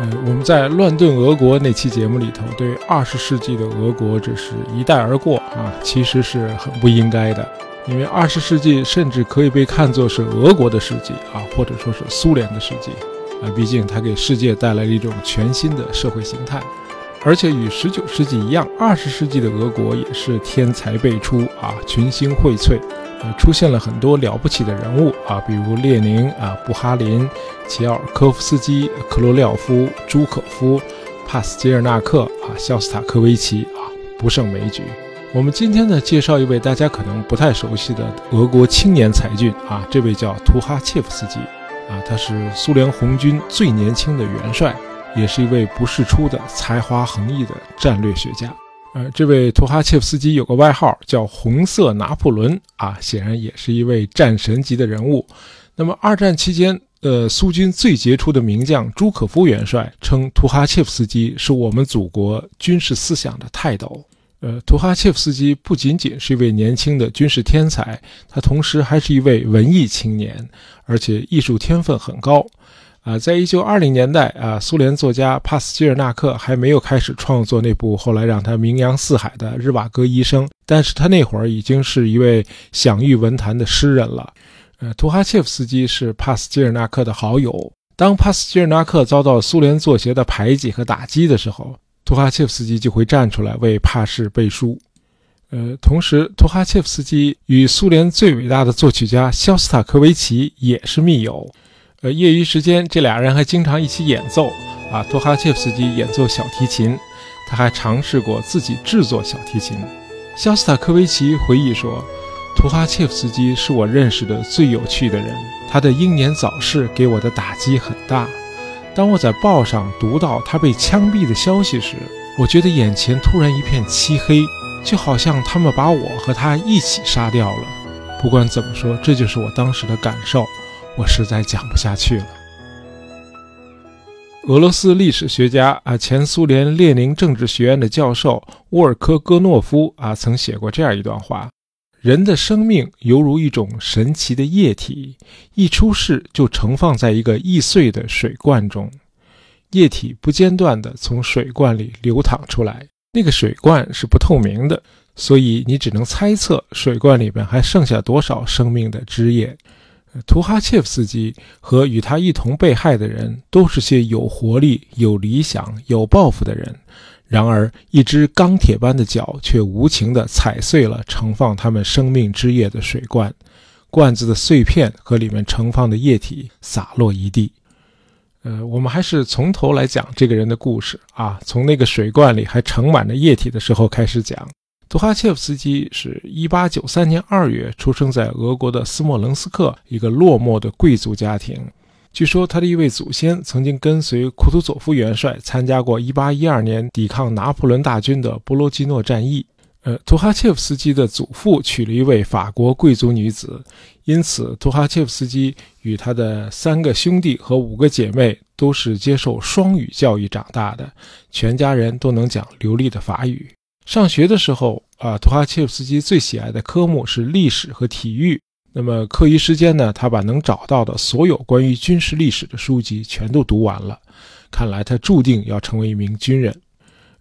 呃，我们在乱炖俄国那期节目里头，对二十世纪的俄国只是一带而过啊，其实是很不应该的，因为二十世纪甚至可以被看作是俄国的世纪啊，或者说是苏联的世纪啊，毕竟它给世界带来了一种全新的社会形态。而且与十九世纪一样，二十世纪的俄国也是天才辈出啊，群星荟萃，呃，出现了很多了不起的人物啊，比如列宁啊、布哈林、齐奥尔科夫斯基、克罗廖夫、朱可夫、帕斯捷尔纳克啊、肖斯塔科维奇啊，不胜枚举。我们今天呢，介绍一位大家可能不太熟悉的俄国青年才俊啊，这位叫图哈切夫斯基啊，他是苏联红军最年轻的元帅。也是一位不世出的才华横溢的战略学家。呃，这位图哈切夫斯基有个外号叫“红色拿破仑”啊，显然也是一位战神级的人物。那么，二战期间，呃，苏军最杰出的名将朱可夫元帅称图哈切夫斯基是我们祖国军事思想的泰斗。呃，图哈切夫斯基不仅仅是一位年轻的军事天才，他同时还是一位文艺青年，而且艺术天分很高。啊，在一九二零年代啊，苏联作家帕斯捷尔纳克还没有开始创作那部后来让他名扬四海的《日瓦戈医生》，但是他那会儿已经是一位享誉文坛的诗人了。呃，图哈切夫斯基是帕斯捷尔纳克的好友。当帕斯捷尔纳克遭到苏联作协的排挤和打击的时候，图哈切夫斯基就会站出来为帕氏背书。呃，同时，图哈切夫斯基与苏联最伟大的作曲家肖斯塔科维奇也是密友。呃，业余时间，这俩人还经常一起演奏。啊，托哈切夫斯基演奏小提琴，他还尝试过自己制作小提琴。肖斯塔科维奇回忆说：“图哈切夫斯基是我认识的最有趣的人。他的英年早逝给我的打击很大。当我在报上读到他被枪毙的消息时，我觉得眼前突然一片漆黑，就好像他们把我和他一起杀掉了。不管怎么说，这就是我当时的感受。”我实在讲不下去了。俄罗斯历史学家啊，前苏联列宁政治学院的教授沃尔科戈诺夫啊，曾写过这样一段话：人的生命犹如一种神奇的液体，一出世就盛放在一个易碎的水罐中，液体不间断地从水罐里流淌出来。那个水罐是不透明的，所以你只能猜测水罐里面还剩下多少生命的汁液。图哈切夫斯基和与他一同被害的人都是些有活力、有理想、有抱负的人，然而一只钢铁般的脚却无情地踩碎了盛放他们生命之液的水罐，罐子的碎片和里面盛放的液体洒落一地。呃，我们还是从头来讲这个人的故事啊，从那个水罐里还盛满了液体的时候开始讲。图哈切夫斯基是一八九三年二月出生在俄国的斯莫棱斯克一个落寞的贵族家庭。据说他的一位祖先曾经跟随库图佐夫元帅参加过一八一二年抵抗拿破仑大军的波罗基诺战役。呃，图哈切夫斯基的祖父娶了一位法国贵族女子，因此图哈切夫斯基与他的三个兄弟和五个姐妹都是接受双语教育长大的，全家人都能讲流利的法语。上学的时候啊，图哈切夫斯基最喜爱的科目是历史和体育。那么课余时间呢，他把能找到的所有关于军事历史的书籍全都读完了。看来他注定要成为一名军人。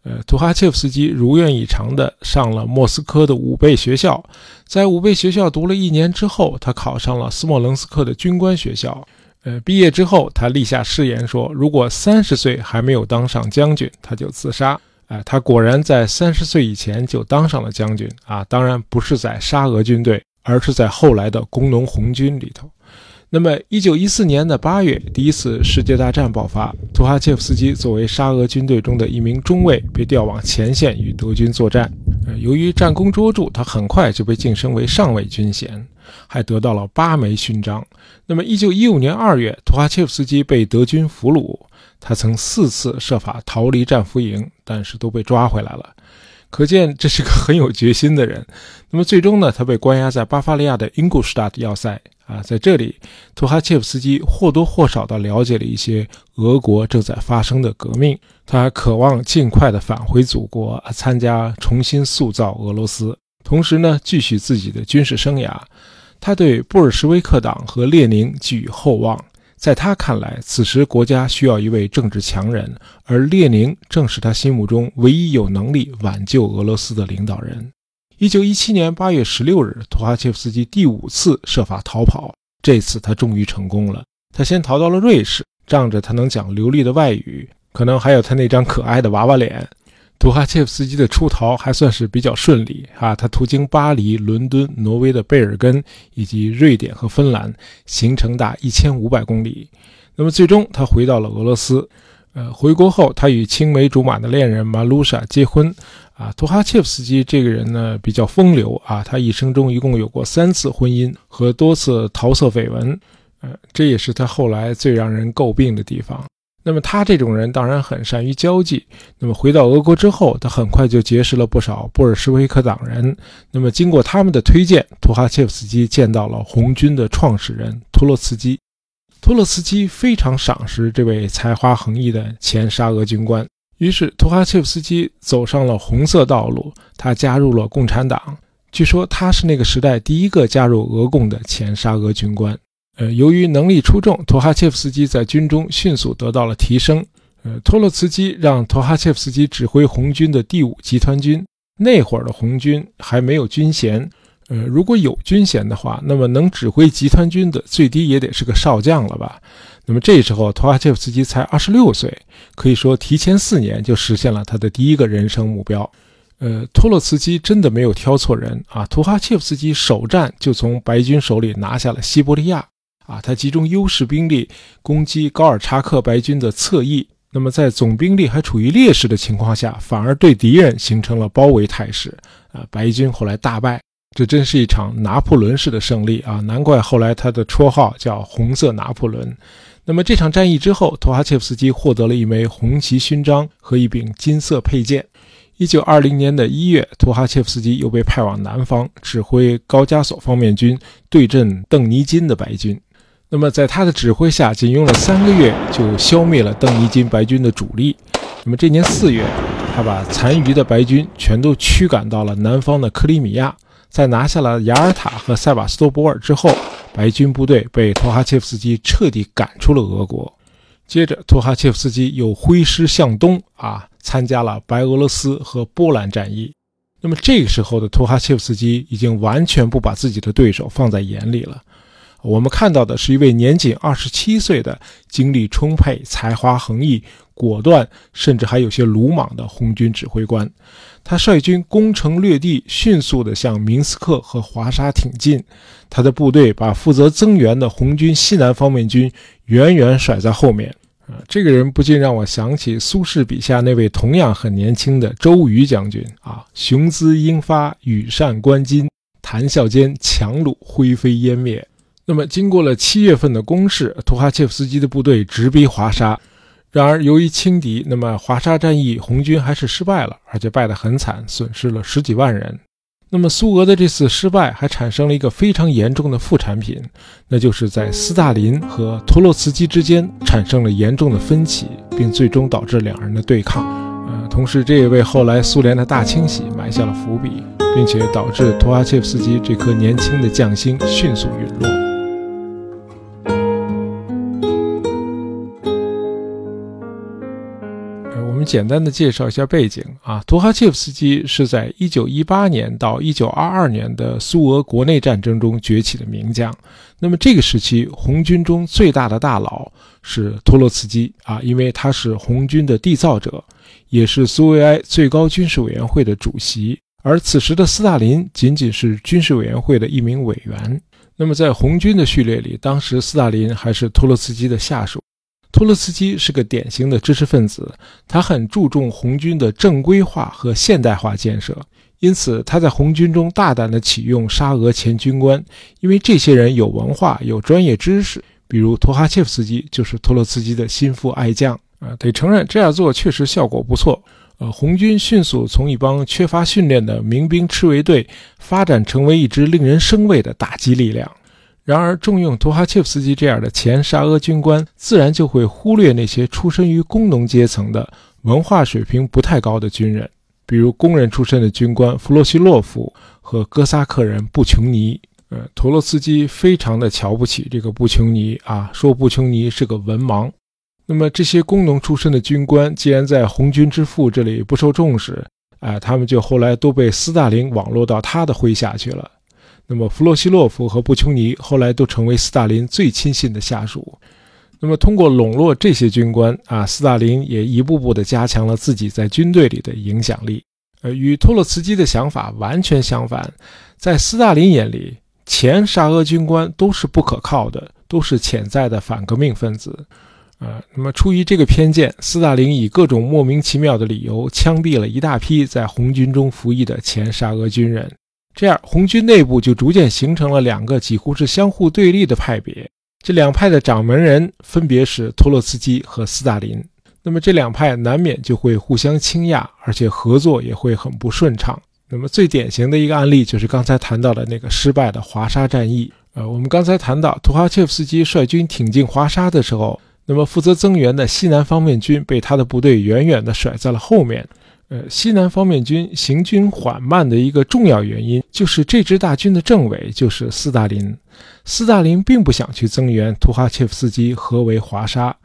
呃，图哈切夫斯基如愿以偿地上了莫斯科的武备学校，在武备学校读了一年之后，他考上了斯莫棱斯克的军官学校。呃，毕业之后，他立下誓言说，如果三十岁还没有当上将军，他就自杀。哎，他果然在三十岁以前就当上了将军啊！当然不是在沙俄军队，而是在后来的工农红军里头。那么，一九一四年的八月，第一次世界大战爆发，图哈切夫斯基作为沙俄军队中的一名中尉，被调往前线与德军作战。由于战功卓著，他很快就被晋升为上尉军衔，还得到了八枚勋章。那么，一九一五年二月，图哈切夫斯基被德军俘虏。他曾四次设法逃离战俘营，但是都被抓回来了，可见这是个很有决心的人。那么最终呢，他被关押在巴伐利亚的英古施塔特要塞啊，在这里，图哈切夫斯基或多或少地了解了一些俄国正在发生的革命，他还渴望尽快地返回祖国，参加重新塑造俄罗斯，同时呢，继续自己的军事生涯。他对布尔什维克党和列宁寄予厚望。在他看来，此时国家需要一位政治强人，而列宁正是他心目中唯一有能力挽救俄罗斯的领导人。一九一七年八月十六日，托哈切夫斯基第五次设法逃跑，这次他终于成功了。他先逃到了瑞士，仗着他能讲流利的外语，可能还有他那张可爱的娃娃脸。图哈切夫斯基的出逃还算是比较顺利啊！他途经巴黎、伦敦、挪威的贝尔根以及瑞典和芬兰，行程达一千五百公里。那么最终他回到了俄罗斯。呃，回国后他与青梅竹马的恋人马卢莎结婚。啊，图哈切夫斯基这个人呢比较风流啊，他一生中一共有过三次婚姻和多次桃色绯闻。呃，这也是他后来最让人诟病的地方。那么他这种人当然很善于交际。那么回到俄国之后，他很快就结识了不少布尔什维克党人。那么经过他们的推荐，图哈切夫斯基见到了红军的创始人托洛茨基。托洛茨基非常赏识这位才华横溢的前沙俄军官，于是图哈切夫斯基走上了红色道路，他加入了共产党。据说他是那个时代第一个加入俄共的前沙俄军官。呃，由于能力出众，托哈切夫斯基在军中迅速得到了提升。呃，托洛茨基让托哈切夫斯基指挥红军的第五集团军。那会儿的红军还没有军衔，呃，如果有军衔的话，那么能指挥集团军的最低也得是个少将了吧？那么这时候托哈切夫斯基才二十六岁，可以说提前四年就实现了他的第一个人生目标。呃，托洛茨基真的没有挑错人啊！图哈切夫斯基首战就从白军手里拿下了西伯利亚。啊，他集中优势兵力攻击高尔察克白军的侧翼，那么在总兵力还处于劣势的情况下，反而对敌人形成了包围态势。啊，白军后来大败，这真是一场拿破仑式的胜利啊！难怪后来他的绰号叫“红色拿破仑”。那么这场战役之后，托哈切夫斯基获得了一枚红旗勋章和一柄金色佩剑。一九二零年的一月，托哈切夫斯基又被派往南方，指挥高加索方面军对阵邓尼金的白军。那么，在他的指挥下，仅用了三个月就消灭了邓尼金白军的主力。那么这年四月，他把残余的白军全都驱赶到了南方的克里米亚。在拿下了雅尔塔和塞瓦斯托波尔之后，白军部队被托哈切夫斯基彻底赶出了俄国。接着，托哈切夫斯基又挥师向东，啊，参加了白俄罗斯和波兰战役。那么这个时候的托哈切夫斯基已经完全不把自己的对手放在眼里了。我们看到的是一位年仅二十七岁的、精力充沛、才华横溢、果断，甚至还有些鲁莽的红军指挥官。他率军攻城略地，迅速地向明斯克和华沙挺进。他的部队把负责增援的红军西南方面军远远甩在后面。啊，这个人不禁让我想起苏轼笔下那位同样很年轻的周瑜将军啊，雄姿英发，羽扇纶巾，谈笑间樯橹灰飞烟灭。那么，经过了七月份的攻势，图哈切夫斯基的部队直逼华沙。然而，由于轻敌，那么华沙战役红军还是失败了，而且败得很惨，损失了十几万人。那么，苏俄的这次失败还产生了一个非常严重的副产品，那就是在斯大林和托洛茨基之间产生了严重的分歧，并最终导致两人的对抗。呃，同时，这也为后来苏联的大清洗埋下了伏笔，并且导致图哈切夫斯基这颗年轻的将星迅速陨落。我们简单的介绍一下背景啊，图哈切夫斯基是在1918年到1922年的苏俄国内战争中崛起的名将。那么这个时期，红军中最大的大佬是托洛茨基啊，因为他是红军的缔造者，也是苏维埃最高军事委员会的主席。而此时的斯大林仅仅是军事委员会的一名委员。那么在红军的序列里，当时斯大林还是托洛茨基的下属。托洛茨基是个典型的知识分子，他很注重红军的正规化和现代化建设，因此他在红军中大胆地启用沙俄前军官，因为这些人有文化、有专业知识。比如托哈切夫斯基就是托洛茨基的心腹爱将啊，得承认这样做确实效果不错。呃，红军迅速从一帮缺乏训练的民兵赤卫队发展成为一支令人生畏的打击力量。然而，重用图哈切夫斯基这样的前沙俄军官，自然就会忽略那些出身于工农阶层的、文化水平不太高的军人，比如工人出身的军官弗洛西洛夫和哥萨克人布琼尼。呃，托洛茨基非常的瞧不起这个布琼尼啊，说布琼尼是个文盲。那么这些工农出身的军官，既然在红军之父这里不受重视，啊，他们就后来都被斯大林网络到他的麾下去了。那么弗洛西洛夫和布琼尼后来都成为斯大林最亲信的下属。那么通过笼络这些军官啊，斯大林也一步步地加强了自己在军队里的影响力。呃，与托洛茨基的想法完全相反，在斯大林眼里。前沙俄军官都是不可靠的，都是潜在的反革命分子，啊，那么出于这个偏见，斯大林以各种莫名其妙的理由枪毙了一大批在红军中服役的前沙俄军人，这样红军内部就逐渐形成了两个几乎是相互对立的派别，这两派的掌门人分别是托洛茨基和斯大林，那么这两派难免就会互相倾轧，而且合作也会很不顺畅。那么最典型的一个案例就是刚才谈到的那个失败的华沙战役。呃，我们刚才谈到图哈切夫斯基率军挺进华沙的时候，那么负责增援的西南方面军被他的部队远远地甩在了后面。呃，西南方面军行军缓慢的一个重要原因就是这支大军的政委就是斯大林。斯大林并不想去增援图哈切夫斯基合围华沙，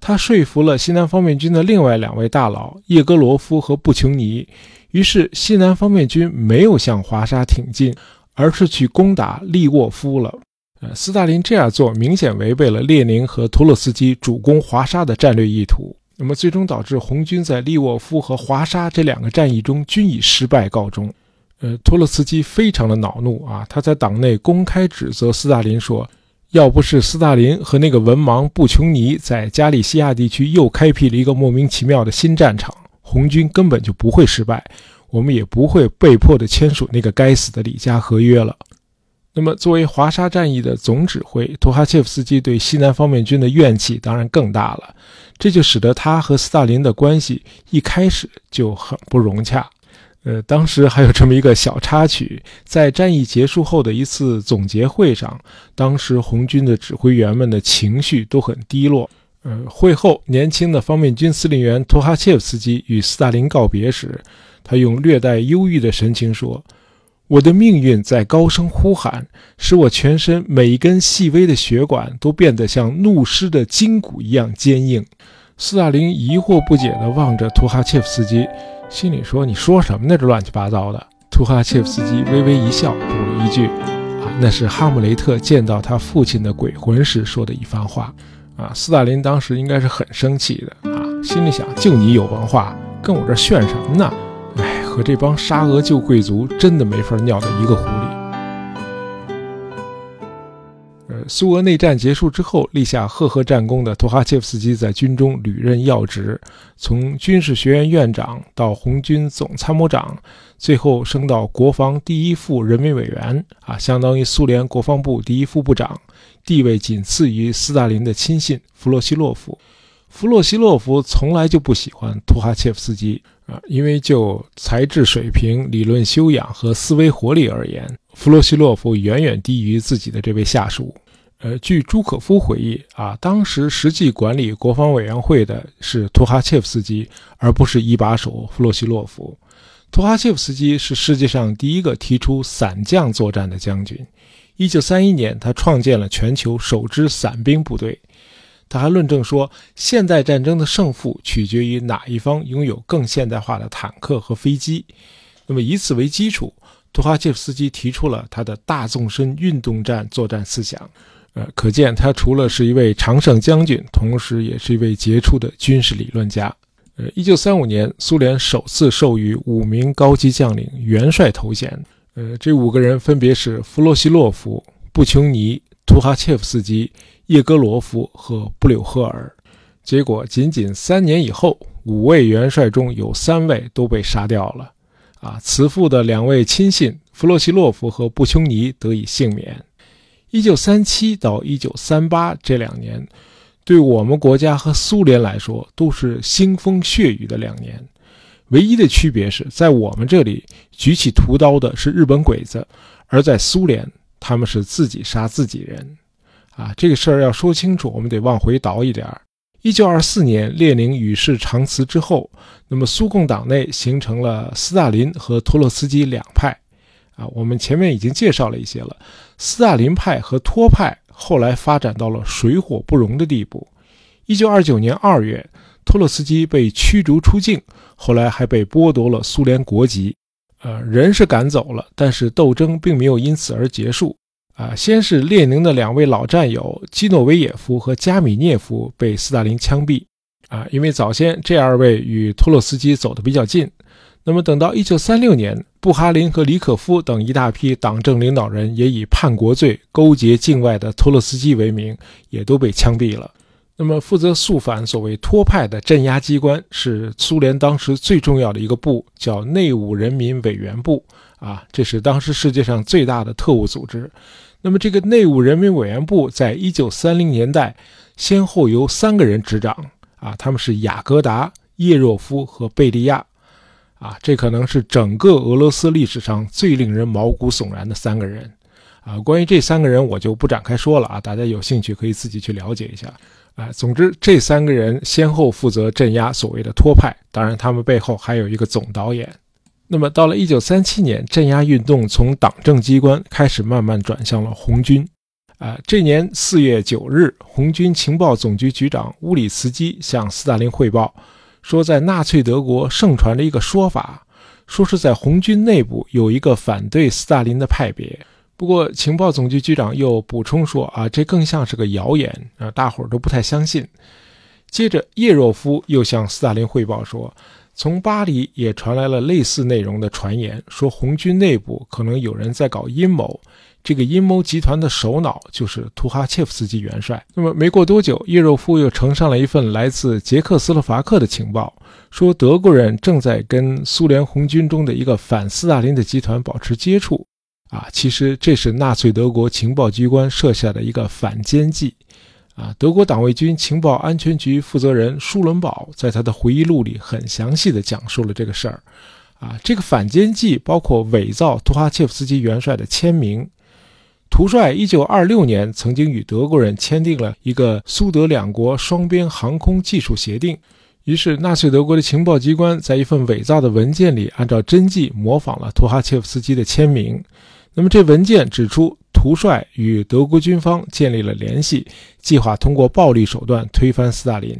他说服了西南方面军的另外两位大佬叶戈罗夫和布琼尼。于是，西南方面军没有向华沙挺进，而是去攻打利沃夫了。呃，斯大林这样做明显违背了列宁和托洛斯基主攻华沙的战略意图。那么，最终导致红军在利沃夫和华沙这两个战役中均以失败告终。呃，托洛斯基非常的恼怒啊，他在党内公开指责斯大林说：“要不是斯大林和那个文盲布琼尼在加利西亚地区又开辟了一个莫名其妙的新战场。”红军根本就不会失败，我们也不会被迫的签署那个该死的里加合约了。那么，作为华沙战役的总指挥，托哈切夫斯基对西南方面军的怨气当然更大了，这就使得他和斯大林的关系一开始就很不融洽。呃，当时还有这么一个小插曲，在战役结束后的一次总结会上，当时红军的指挥员们的情绪都很低落。呃，会后，年轻的方面军司令员托哈切夫斯基与斯大林告别时，他用略带忧郁的神情说：“我的命运在高声呼喊，使我全身每一根细微的血管都变得像怒狮的筋骨一样坚硬。”斯大林疑惑不解地望着图哈切夫斯基，心里说：“你说什么呢？这乱七八糟的。”图哈切夫斯基微微一笑，补了一句：“啊，那是哈姆雷特见到他父亲的鬼魂时说的一番话。”啊，斯大林当时应该是很生气的啊，心里想：就你有文化，跟我这炫什么呢？哎，和这帮沙俄旧贵族真的没法尿到一个壶里。呃，苏俄内战结束之后，立下赫赫战功的托哈切夫斯基在军中屡任要职，从军事学院院长到红军总参谋长，最后升到国防第一副人民委员啊，相当于苏联国防部第一副部长。地位仅次于斯大林的亲信弗洛西洛夫。弗洛西洛夫从来就不喜欢图哈切夫斯基啊，因为就才智水平、理论修养和思维活力而言，弗洛西洛夫远远低于自己的这位下属。呃，据朱可夫回忆啊，当时实际管理国防委员会的是图哈切夫斯基，而不是一把手弗洛西洛夫。图哈切夫斯基是世界上第一个提出伞降作战的将军。一九三一年，他创建了全球首支伞兵部队。他还论证说，现代战争的胜负取决于哪一方拥有更现代化的坦克和飞机。那么，以此为基础，图哈切夫斯基提出了他的大纵深运动战作战思想。呃，可见他除了是一位常胜将军，同时也是一位杰出的军事理论家。呃，一九三五年，苏联首次授予五名高级将领元帅头衔。呃，这五个人分别是弗洛西洛夫、布琼尼、图哈切夫斯基、叶戈罗夫和布柳赫尔。结果，仅仅三年以后，五位元帅中有三位都被杀掉了。啊，慈父的两位亲信弗洛西洛夫和布琼尼得以幸免。一九三七到一九三八这两年，对我们国家和苏联来说都是腥风血雨的两年。唯一的区别是在我们这里举起屠刀的是日本鬼子，而在苏联他们是自己杀自己人。啊，这个事儿要说清楚，我们得往回倒一点儿。一九二四年列宁与世长辞之后，那么苏共党内形成了斯大林和托洛茨基两派。啊，我们前面已经介绍了一些了。斯大林派和托派后来发展到了水火不容的地步。一九二九年二月，托洛斯基被驱逐出境，后来还被剥夺了苏联国籍。呃，人是赶走了，但是斗争并没有因此而结束。啊，先是列宁的两位老战友基诺维也夫和加米涅夫被斯大林枪毙。啊，因为早先这二位与托洛斯基走得比较近。那么等到一九三六年，布哈林和李可夫等一大批党政领导人也以叛国罪勾结境外的托洛斯基为名，也都被枪毙了。那么负责肃反所谓托派的镇压机关是苏联当时最重要的一个部，叫内务人民委员部。啊，这是当时世界上最大的特务组织。那么这个内务人民委员部在一九三零年代先后由三个人执掌。啊，他们是雅各达、叶若夫和贝利亚。啊，这可能是整个俄罗斯历史上最令人毛骨悚然的三个人，啊，关于这三个人我就不展开说了啊，大家有兴趣可以自己去了解一下，啊，总之这三个人先后负责镇压所谓的托派，当然他们背后还有一个总导演。那么到了一九三七年，镇压运动从党政机关开始慢慢转向了红军，啊，这年四月九日，红军情报总局局长乌里茨基向斯大林汇报。说，在纳粹德国盛传了一个说法，说是在红军内部有一个反对斯大林的派别。不过，情报总局局长又补充说：“啊，这更像是个谣言啊，大伙儿都不太相信。”接着，叶若夫又向斯大林汇报说，从巴黎也传来了类似内容的传言，说红军内部可能有人在搞阴谋。这个阴谋集团的首脑就是图哈切夫斯基元帅。那么没过多久，叶若夫又呈上了一份来自捷克斯洛伐克的情报，说德国人正在跟苏联红军中的一个反斯大林的集团保持接触。啊，其实这是纳粹德国情报机关设下的一个反间计。啊，德国党卫军情报安全局负责人舒伦堡在他的回忆录里很详细地讲述了这个事儿。啊，这个反间计包括伪造图哈切夫斯基元帅的签名。图帅一九二六年曾经与德国人签订了一个苏德两国双边航空技术协定，于是纳粹德国的情报机关在一份伪造的文件里，按照真迹模仿了图哈切夫斯基的签名。那么这文件指出，图帅与德国军方建立了联系，计划通过暴力手段推翻斯大林。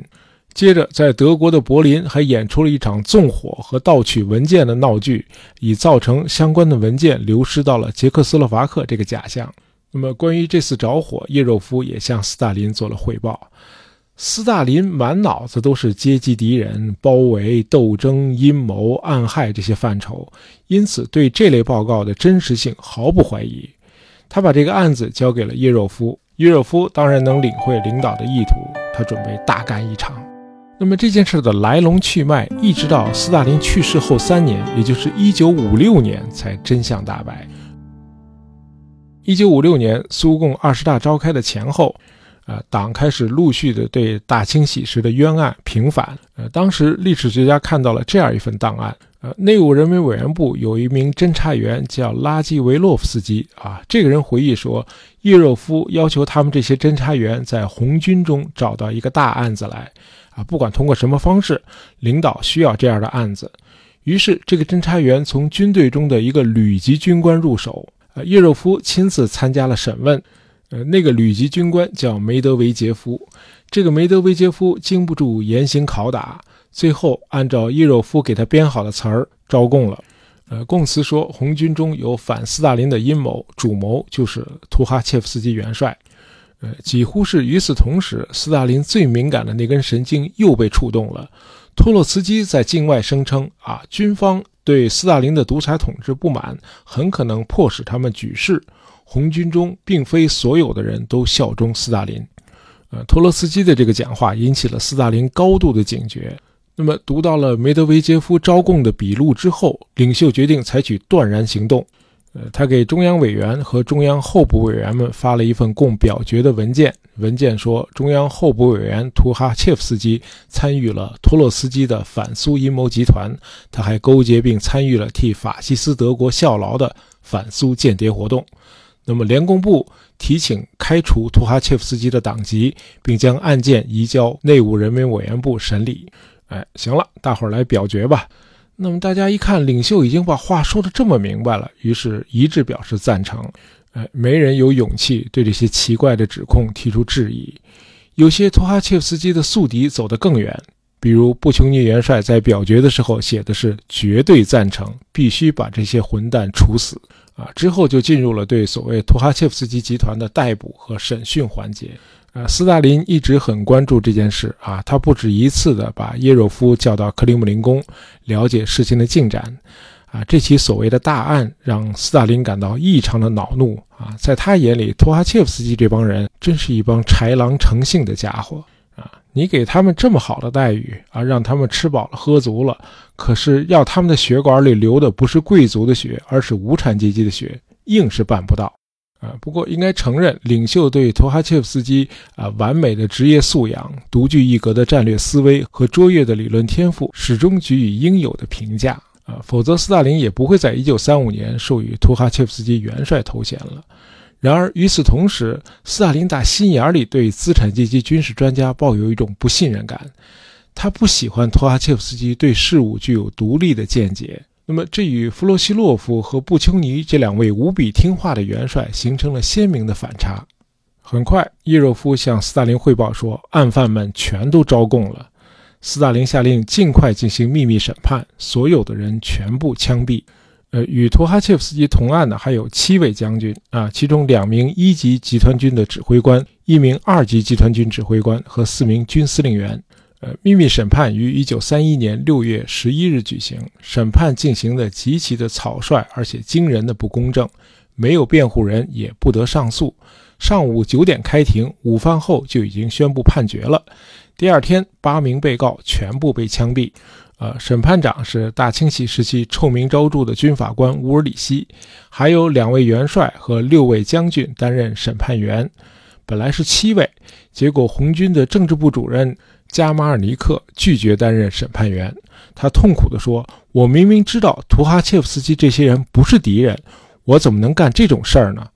接着，在德国的柏林还演出了一场纵火和盗取文件的闹剧，以造成相关的文件流失到了捷克斯洛伐克这个假象。那么，关于这次着火，叶若夫也向斯大林做了汇报。斯大林满脑子都是阶级敌人、包围、斗争、阴谋、暗害这些范畴，因此对这类报告的真实性毫不怀疑。他把这个案子交给了叶若夫，叶若夫当然能领会领导的意图，他准备大干一场。那么这件事的来龙去脉，一直到斯大林去世后三年，也就是一九五六年，才真相大白。一九五六年苏共二十大召开的前后，呃，党开始陆续的对大清洗时的冤案平反。呃，当时历史学家看到了这样一份档案：呃，内务人民委员部有一名侦查员叫拉基维洛夫斯基啊，这个人回忆说，叶若夫要求他们这些侦查员在红军中找到一个大案子来。啊，不管通过什么方式，领导需要这样的案子。于是，这个侦查员从军队中的一个旅级军官入手。呃，叶若夫亲自参加了审问。呃，那个旅级军官叫梅德韦杰夫。这个梅德韦杰夫经不住严刑拷打，最后按照叶若夫给他编好的词儿招供了。呃，供词说，红军中有反斯大林的阴谋，主谋就是图哈切夫斯基元帅。呃，几乎是与此同时，斯大林最敏感的那根神经又被触动了。托洛茨基在境外声称：“啊，军方对斯大林的独裁统治不满，很可能迫使他们举事。红军中并非所有的人都效忠斯大林。”呃，托洛茨基的这个讲话引起了斯大林高度的警觉。那么，读到了梅德韦杰夫招供的笔录之后，领袖决定采取断然行动。呃，他给中央委员和中央候补委员们发了一份供表决的文件。文件说，中央候补委员图哈切夫斯基参与了托洛斯基的反苏阴谋集团，他还勾结并参与了替法西斯德国效劳的反苏间谍活动。那么，联共部提请开除图哈切夫斯基的党籍，并将案件移交内务人民委员部审理。哎，行了，大伙儿来表决吧。那么大家一看，领袖已经把话说得这么明白了，于是一致表示赞成。哎，没人有勇气对这些奇怪的指控提出质疑。有些图哈切夫斯基的宿敌走得更远，比如布琼尼元帅在表决的时候写的是绝对赞成，必须把这些混蛋处死。啊，之后就进入了对所谓托哈切夫斯基集团的逮捕和审讯环节。呃，斯大林一直很关注这件事啊，他不止一次的把叶若夫叫到克里姆林宫，了解事情的进展。啊，这起所谓的大案让斯大林感到异常的恼怒啊，在他眼里，托哈切夫斯基这帮人真是一帮豺狼成性的家伙你给他们这么好的待遇啊，让他们吃饱了喝足了，可是要他们的血管里流的不是贵族的血，而是无产阶级的血，硬是办不到。啊，不过应该承认，领袖对托哈切夫斯基啊完美的职业素养、独具一格的战略思维和卓越的理论天赋，始终给予应有的评价啊，否则斯大林也不会在1935年授予托哈切夫斯基元帅头衔了。然而与此同时，斯大林打心眼里对资产阶级军事专家抱有一种不信任感，他不喜欢托哈切夫斯基对事物具有独立的见解。那么，这与弗洛西洛夫和布丘尼这两位无比听话的元帅形成了鲜明的反差。很快，叶若夫向斯大林汇报说，案犯们全都招供了。斯大林下令尽快进行秘密审判，所有的人全部枪毙。呃，与图哈切夫斯基同案的还有七位将军啊，其中两名一级集团军的指挥官，一名二级集团军指挥官和四名军司令员。呃，秘密审判于一九三一年六月十一日举行，审判进行的极其的草率，而且惊人的不公正，没有辩护人，也不得上诉。上午九点开庭，午饭后就已经宣布判决了。第二天，八名被告全部被枪毙。呃，审判长是大清洗时期臭名昭著的军法官乌尔里希，还有两位元帅和六位将军担任审判员。本来是七位，结果红军的政治部主任。加马尔尼克拒绝担任审判员，他痛苦地说：“我明明知道图哈切夫斯基这些人不是敌人，我怎么能干这种事儿呢？”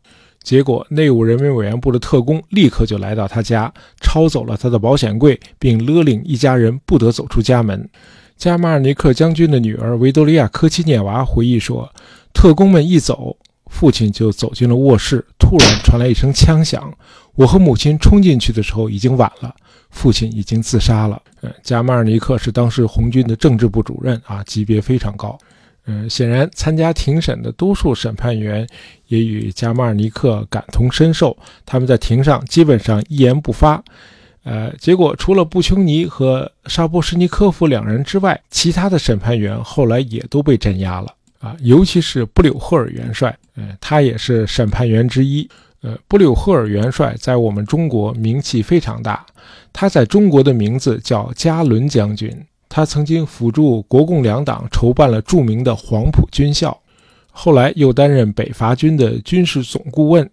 结果，内务人民委员部的特工立刻就来到他家，抄走了他的保险柜，并勒令一家人不得走出家门。加马尔尼克将军的女儿维多利亚·科奇涅娃回忆说：“特工们一走，父亲就走进了卧室，突然传来一声枪响，我和母亲冲进去的时候已经晚了。”父亲已经自杀了。嗯，加马尔尼克是当时红军的政治部主任啊，级别非常高。嗯，显然参加庭审的多数审判员也与加马尔尼克感同身受，他们在庭上基本上一言不发。呃，结果除了布琼尼和沙波什尼科夫两人之外，其他的审判员后来也都被镇压了啊，尤其是布柳赫尔元帅，呃，他也是审判员之一。呃，布柳赫尔元帅在我们中国名气非常大。他在中国的名字叫加伦将军。他曾经辅助国共两党筹办了著名的黄埔军校，后来又担任北伐军的军事总顾问。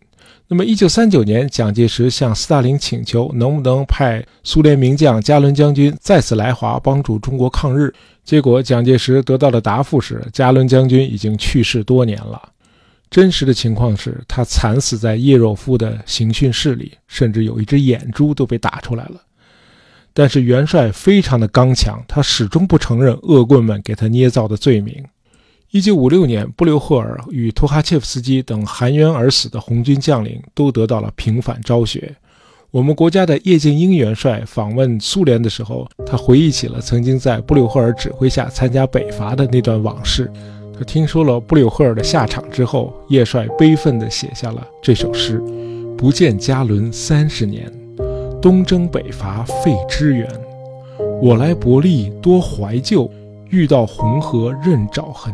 那么，一九三九年，蒋介石向斯大林请求，能不能派苏联名将加伦将军再次来华帮助中国抗日？结果，蒋介石得到的答复是，加伦将军已经去世多年了。真实的情况是他惨死在叶若夫的刑讯室里，甚至有一只眼珠都被打出来了。但是元帅非常的刚强，他始终不承认恶棍们给他捏造的罪名。一九五六年，布留赫尔与托哈切夫斯基等含冤而死的红军将领都得到了平反昭雪。我们国家的叶剑英元帅访问苏联的时候，他回忆起了曾经在布留赫尔指挥下参加北伐的那段往事。他听说了布柳赫尔的下场之后，叶帅悲愤地写下了这首诗：“不见加伦三十年，东征北伐费支援。我来伯利多怀旧，遇到红河任爪痕。”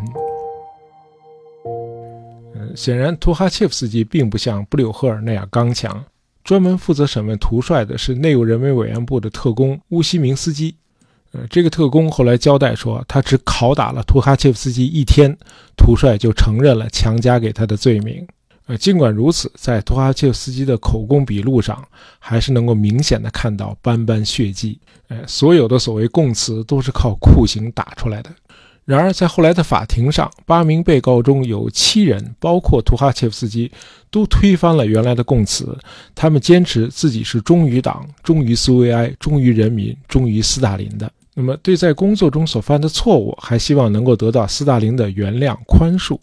显然图哈切夫斯基并不像布柳赫尔那样刚强。专门负责审问图帅的是内务人民委员部的特工乌西明斯基。呃，这个特工后来交代说，他只拷打了图哈切夫斯基一天，图帅就承认了强加给他的罪名。呃，尽管如此，在图哈切夫斯基的口供笔录上，还是能够明显的看到斑斑血迹。呃，所有的所谓供词都是靠酷刑打出来的。然而，在后来的法庭上，八名被告中有七人，包括图哈切夫斯基，都推翻了原来的供词。他们坚持自己是忠于党、忠于苏维埃、忠于人民、忠于斯大林的。那么对在工作中所犯的错误，还希望能够得到斯大林的原谅宽恕。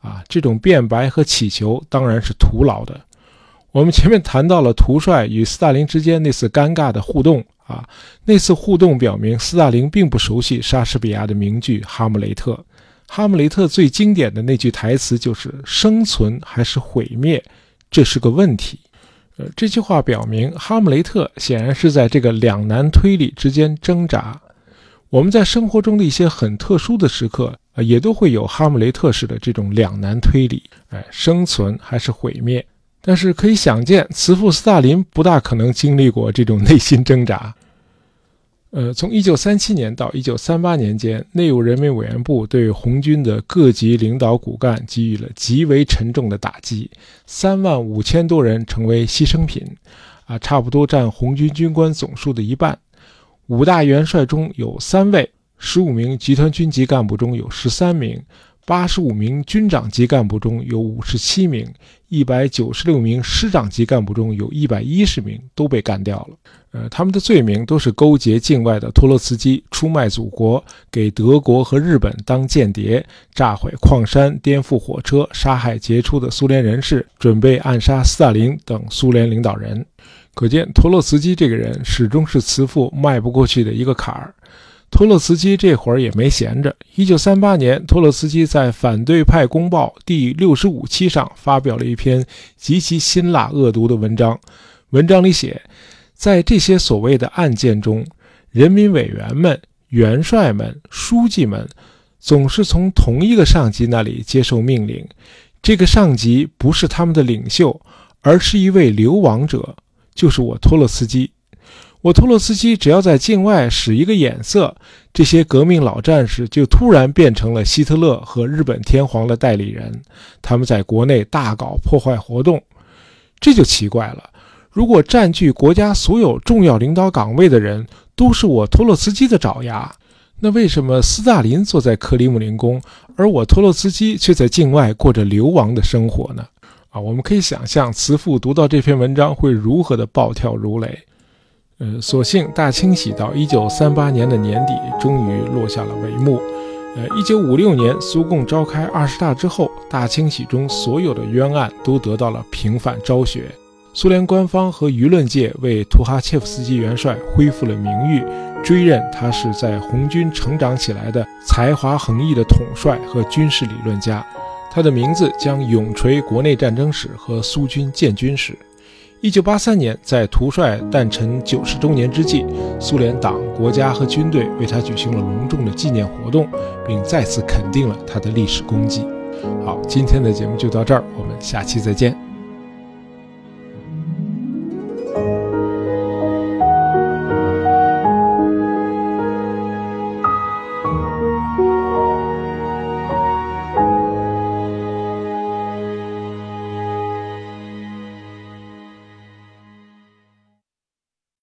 啊，这种辩白和乞求当然是徒劳的。我们前面谈到了图帅与斯大林之间那次尴尬的互动啊，那次互动表明斯大林并不熟悉莎士比亚的名剧《哈姆雷特》。哈姆雷特最经典的那句台词就是“生存还是毁灭，这是个问题”。呃，这句话表明哈姆雷特显然是在这个两难推理之间挣扎。我们在生活中的一些很特殊的时刻呃，也都会有哈姆雷特式的这种两难推理。哎，生存还是毁灭？但是可以想见，慈父斯大林不大可能经历过这种内心挣扎。呃，从1937年到1938年间，内务人民委员部对红军的各级领导骨干给予了极为沉重的打击，三万五千多人成为牺牲品，啊，差不多占红军军官总数的一半。五大元帅中有三位，十五名集团军级干部中有十三名。八十五名军长级干部中有五十七名，一百九十六名师长级干部中有一百一十名都被干掉了。呃，他们的罪名都是勾结境外的托洛茨基，出卖祖国，给德国和日本当间谍，炸毁矿山，颠覆火车，杀害杰出的苏联人士，准备暗杀斯大林等苏联领导人。可见，托洛茨基这个人始终是慈父迈不过去的一个坎儿。托洛茨基这会儿也没闲着。一九三八年，托洛茨基在《反对派公报》第六十五期上发表了一篇极其辛辣恶毒的文章。文章里写，在这些所谓的案件中，人民委员们、元帅们、书记们总是从同一个上级那里接受命令。这个上级不是他们的领袖，而是一位流亡者，就是我托洛茨基。我托洛斯基只要在境外使一个眼色，这些革命老战士就突然变成了希特勒和日本天皇的代理人。他们在国内大搞破坏活动，这就奇怪了。如果占据国家所有重要领导岗位的人都是我托洛斯基的爪牙，那为什么斯大林坐在克里姆林宫，而我托洛斯基却在境外过着流亡的生活呢？啊，我们可以想象慈父读到这篇文章会如何的暴跳如雷。呃，所幸大清洗到一九三八年的年底，终于落下了帷幕。呃，一九五六年苏共召开二十大之后，大清洗中所有的冤案都得到了平反昭雪。苏联官方和舆论界为图哈切夫斯基元帅恢复了名誉，追认他是在红军成长起来的才华横溢的统帅和军事理论家，他的名字将永垂国内战争史和苏军建军史。一九八三年，在图帅诞辰九十周年之际，苏联党、国家和军队为他举行了隆重的纪念活动，并再次肯定了他的历史功绩。好，今天的节目就到这儿，我们下期再见。